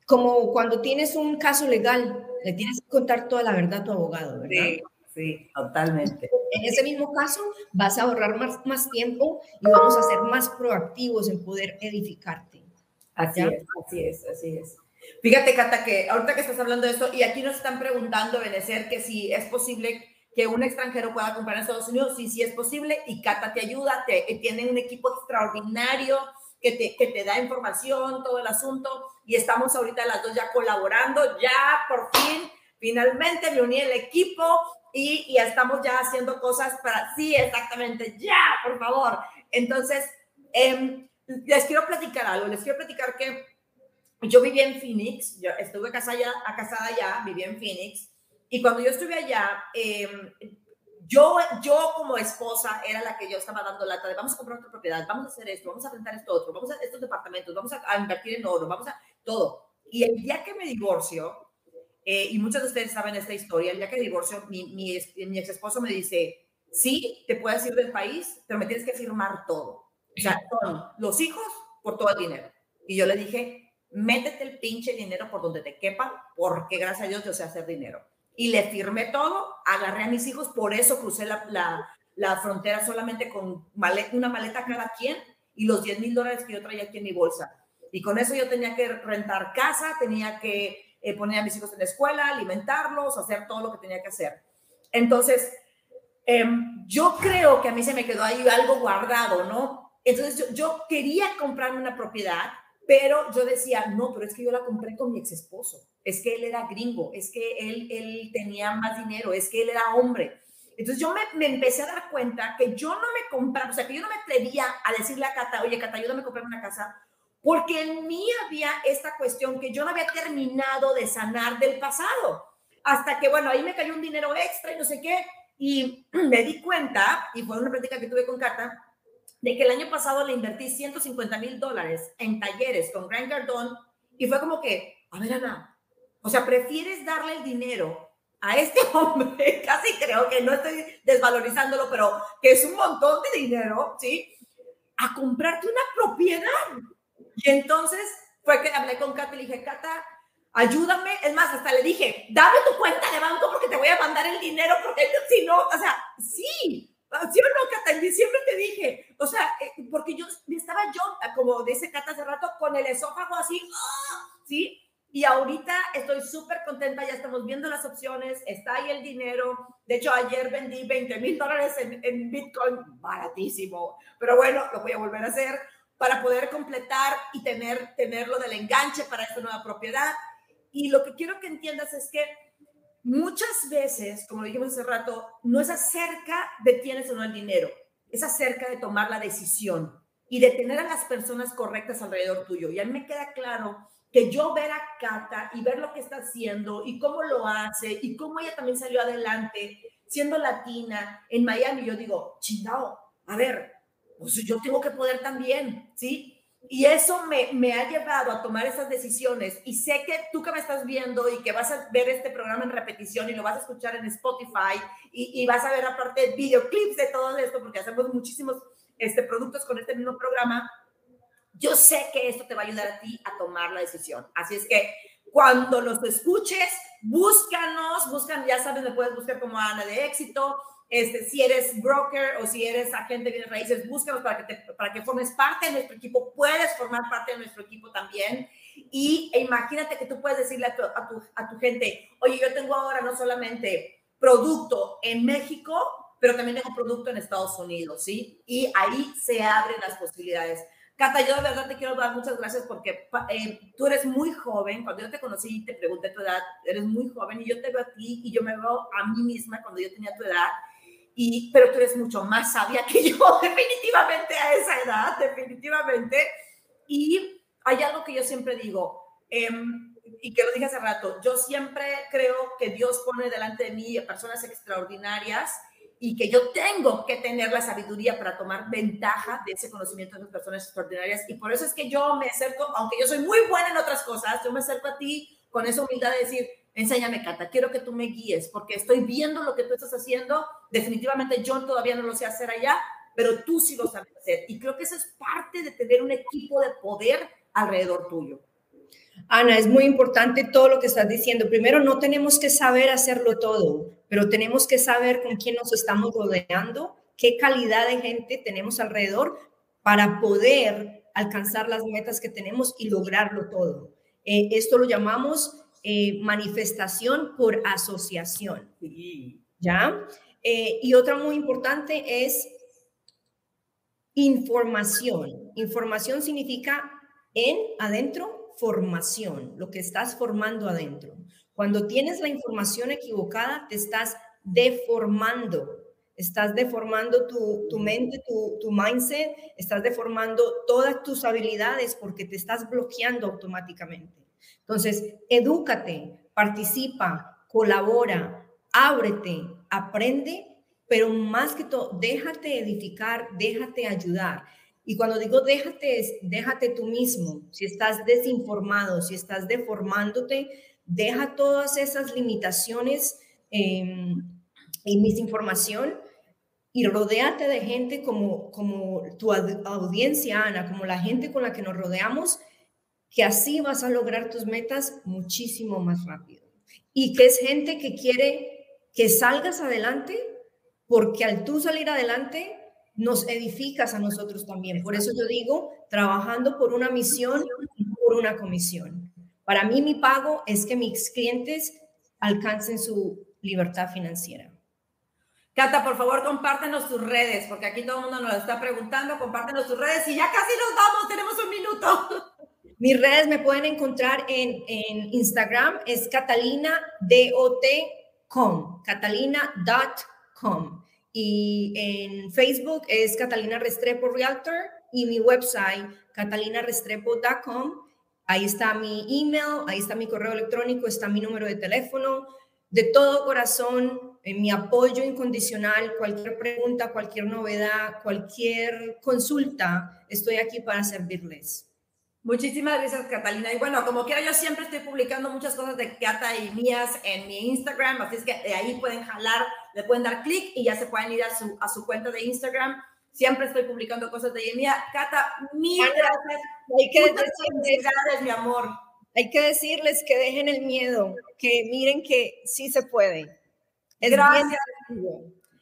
como cuando tienes un caso legal, le tienes que contar toda la verdad a tu abogado, ¿verdad? Sí, sí, totalmente. En ese mismo caso, vas a ahorrar más, más tiempo y vamos a ser más proactivos en poder edificarte. Así es, así es, así es. Fíjate, Cata, que ahorita que estás hablando de esto, y aquí nos están preguntando, Benecer, que si es posible que un extranjero pueda comprar en Estados Unidos, sí, sí es posible, y Cata te ayuda, te, eh, tienen un equipo extraordinario que te, que te da información, todo el asunto, y estamos ahorita las dos ya colaborando, ya por fin, finalmente me uní al equipo y, ya estamos ya haciendo cosas para, sí, exactamente, ya, por favor. Entonces, em, les quiero platicar algo, les quiero platicar que yo vivía en Phoenix, yo estuve casada, casada allá, viví en Phoenix, y cuando yo estuve allá, em, yo, yo como esposa era la que yo estaba dando lata de vamos a comprar otra propiedad, vamos a hacer esto, vamos a rentar esto otro, vamos a estos departamentos, vamos a, invertir en oro, vamos a todo. Y el día que me divorcio, eh, y muchos de ustedes saben esta historia, el día que divorcio, mi, mi, mi ex esposo me dice, sí, te puedes ir del país, pero me tienes que firmar todo. O sea, los hijos por todo el dinero. Y yo le dije, métete el pinche dinero por donde te quepa, porque gracias a Dios yo sé hacer dinero. Y le firmé todo, agarré a mis hijos, por eso crucé la, la, frontera solamente con una maleta cada quien y los 10 mil dólares que yo traía aquí en mi bolsa. Y con eso yo tenía que rentar casa, tenía que eh, poner a mis hijos en la escuela, alimentarlos, hacer todo lo que tenía que hacer. Entonces, em, yo creo que a mí se me quedó ahí algo guardado, ¿no? Entonces yo, yo quería comprarme una propiedad pero yo decía, no, pero es que yo la compré con mi ex esposo, es que él era gringo, es que él, él tenía más dinero, es que él era hombre. Entonces yo me, me, empecé a dar cuenta que yo no me compraba, o sea, que yo no me atrevía a decirle a Cata, oye, Cata, ayúdame a comprar una casa, porque en mí había esta cuestión que yo no había terminado de sanar del pasado. Hasta que, bueno, ahí me cayó un dinero extra y no sé qué, y me di cuenta, y fue una práctica que tuve con Cata, de que el año pasado le invertí 150 mil dólares en talleres con Grant Cardone y fue como que, a ver, Ana, o sea, prefieres darle el dinero a este hombre, casi creo que no estoy desvalorizándolo, pero que es un montón de dinero, ¿sí? A comprarte una propiedad. Y entonces fue que hablé con Cata y le dije, Cata, ayúdame. Es más, hasta le dije, dame tu cuenta de banco porque te voy a mandar el dinero, porque si no, o sea, sí, ¿Sí o no, Cata? En diciembre te dije, o sea, eh, porque yo estaba yo, ah, como dice Cata hace rato, con el esófago así, ¡ah! ¿sí? Y ahorita estoy súper contenta, ya estamos viendo las opciones, está ahí el dinero. De hecho, ayer vendí 20 mil dólares en, en, Bitcoin, baratísimo, pero bueno, lo voy a volver a hacer para poder completar y tener, tenerlo del enganche para esta nueva propiedad. Y lo que quiero que entiendas es que muchas veces, como dijimos hace rato, no es acerca de tienes o no el dinero, es acerca de tomar la decisión y de tener a las personas correctas alrededor tuyo. Y a mí me queda claro que yo ver a Cata y ver lo que está haciendo y cómo lo hace y cómo ella también salió adelante siendo latina en Miami, yo digo, chingado, a ver, pues yo tengo que poder también, ¿sí? Y eso me, me, ha llevado a tomar esas decisiones. Y sé que tú que me estás viendo y que vas a ver este programa en repetición y lo vas a escuchar en Spotify y, y vas a ver aparte videoclips de todo esto, porque hacemos muchísimos este, productos con este mismo programa, yo sé que esto te va a ayudar a ti a tomar la decisión. Así es que cuando los escuches, búscanos, buscan, ya sabes, me puedes buscar como Ana de Éxito, este, si eres broker o si eres agente de bienes raíces, búscanos para que, para que formes parte de nuestro equipo. Puedes formar parte de nuestro equipo también. Y e imagínate que tú puedes decirle a tu, a, tu, a tu gente, oye, yo tengo ahora no solamente producto en México, pero también tengo producto en Estados Unidos, ¿sí? Y ahí se abren las posibilidades. Cata, yo de verdad te quiero dar muchas gracias porque eh, tú eres muy joven. Cuando yo te conocí y te pregunté tu edad, eres muy joven y yo te veo a ti y yo me veo a mí misma cuando yo tenía tu edad y, pero tú eres mucho más sabia que yo, definitivamente a esa edad, definitivamente. Y hay algo que yo siempre digo, em, y que lo dije hace rato, yo siempre creo que Dios pone delante de mí a personas extraordinarias y que yo tengo que tener la sabiduría para tomar ventaja de ese conocimiento de esas personas extraordinarias. Y por eso es que yo me acerco, aunque yo soy muy buena en otras cosas, yo me acerco a ti con esa humildad de decir, enséñame, Cata, quiero que tú me guíes, porque estoy viendo lo que tú estás haciendo. Definitivamente yo todavía no lo sé hacer allá, pero tú sí lo sabes hacer. Y creo que eso es parte de tener un equipo de poder alrededor tuyo. Ana, es muy importante todo lo que estás diciendo. Primero, no tenemos que saber hacerlo todo, pero tenemos que saber con quién nos estamos rodeando, qué calidad de gente tenemos alrededor para poder alcanzar las metas que tenemos y lograrlo todo. Eh, esto lo llamamos eh, manifestación por asociación. ¿Ya? Eh, y otra muy importante es información. Información significa en, adentro, formación, lo que estás formando adentro. Cuando tienes la información equivocada, te estás deformando. Estás deformando tu, tu mente, tu, tu mindset, estás deformando todas tus habilidades porque te estás bloqueando automáticamente. Entonces, edúcate, participa, colabora, ábrete, aprende, pero más que todo, déjate edificar, déjate ayudar. Y cuando digo déjate, déjate tú mismo. Si estás desinformado, si estás deformándote, deja todas esas limitaciones eh, y misinformación y rodéate de gente como, como tu audiencia, Ana, como la gente con la que nos rodeamos, que así vas a lograr tus metas muchísimo más rápido. Y que es gente que quiere que salgas adelante, porque al tú salir adelante, nos edificas a nosotros también. Por eso yo digo, trabajando por una misión por una comisión. Para mí mi pago es que mis clientes alcancen su libertad financiera. Cata, por favor, compártenos tus redes, porque aquí todo el mundo nos está preguntando. Compártenos tus redes y ya casi nos vamos, tenemos un minuto. Mis redes me pueden encontrar en, Instagram, es catalina.dot.com, catalina.com. Y en Facebook es Catalina Restrepo Realtor y mi website, catalinarestrepo.com. Ahí está mi email, ahí está mi correo electrónico, está mi número de teléfono. De todo corazón, en mi apoyo incondicional, cualquier pregunta, cualquier novedad, cualquier consulta, estoy aquí para servirles. Muchísimas gracias, Catalina. Y bueno, como quiera, yo siempre estoy publicando muchas cosas de Cata y mías en mi Instagram, así es que de ahí pueden jalar, le pueden dar clic y ya se pueden ir a su, a su cuenta de Instagram. Siempre estoy publicando cosas de ella. Mía, Cata, mil gracias. Hay que decirles, mi amor. Hay que decirles que dejen el miedo, que miren que sí se puede. gracias.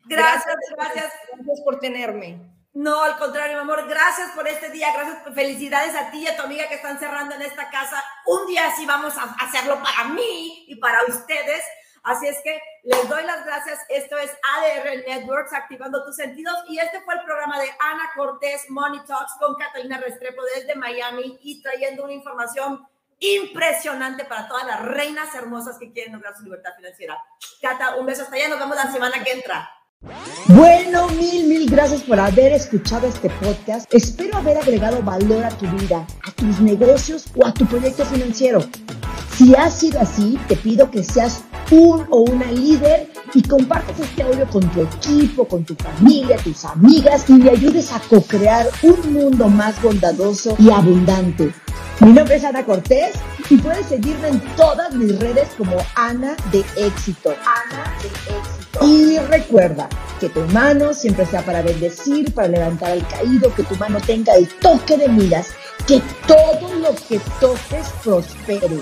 Gracias, gracias. Gracias por tenerme. No, al contrario, mi amor, gracias por este día, gracias, felicidades a ti y a tu amiga que están cerrando en esta casa. Un día así vamos a hacerlo para mí y para ustedes. Así es que les doy las gracias. Esto es ADR Networks, activando tus sentidos. Y este fue el programa de Ana Cortés Money Talks con Catalina Restrepo desde Miami y trayendo una información impresionante para todas las reinas hermosas que quieren lograr su libertad financiera. Cata, un beso hasta allá. Nos vemos la semana que entra. Bueno, mil, mil gracias por haber escuchado este podcast. Espero haber agregado valor a tu vida, a tus negocios o a tu proyecto financiero. Si ha sido así, te pido que seas un o una líder y compartas este audio con tu equipo, con tu familia, tus amigas y le ayudes a co-crear un mundo más bondadoso y abundante. Mi nombre es Ana Cortés y puedes seguirme en todas mis redes como Ana de Éxito. Ana de Éxito. Y recuerda que tu mano siempre sea para bendecir, para levantar al caído, que tu mano tenga el toque de miras, que todo lo que toques prospere.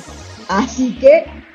Así que,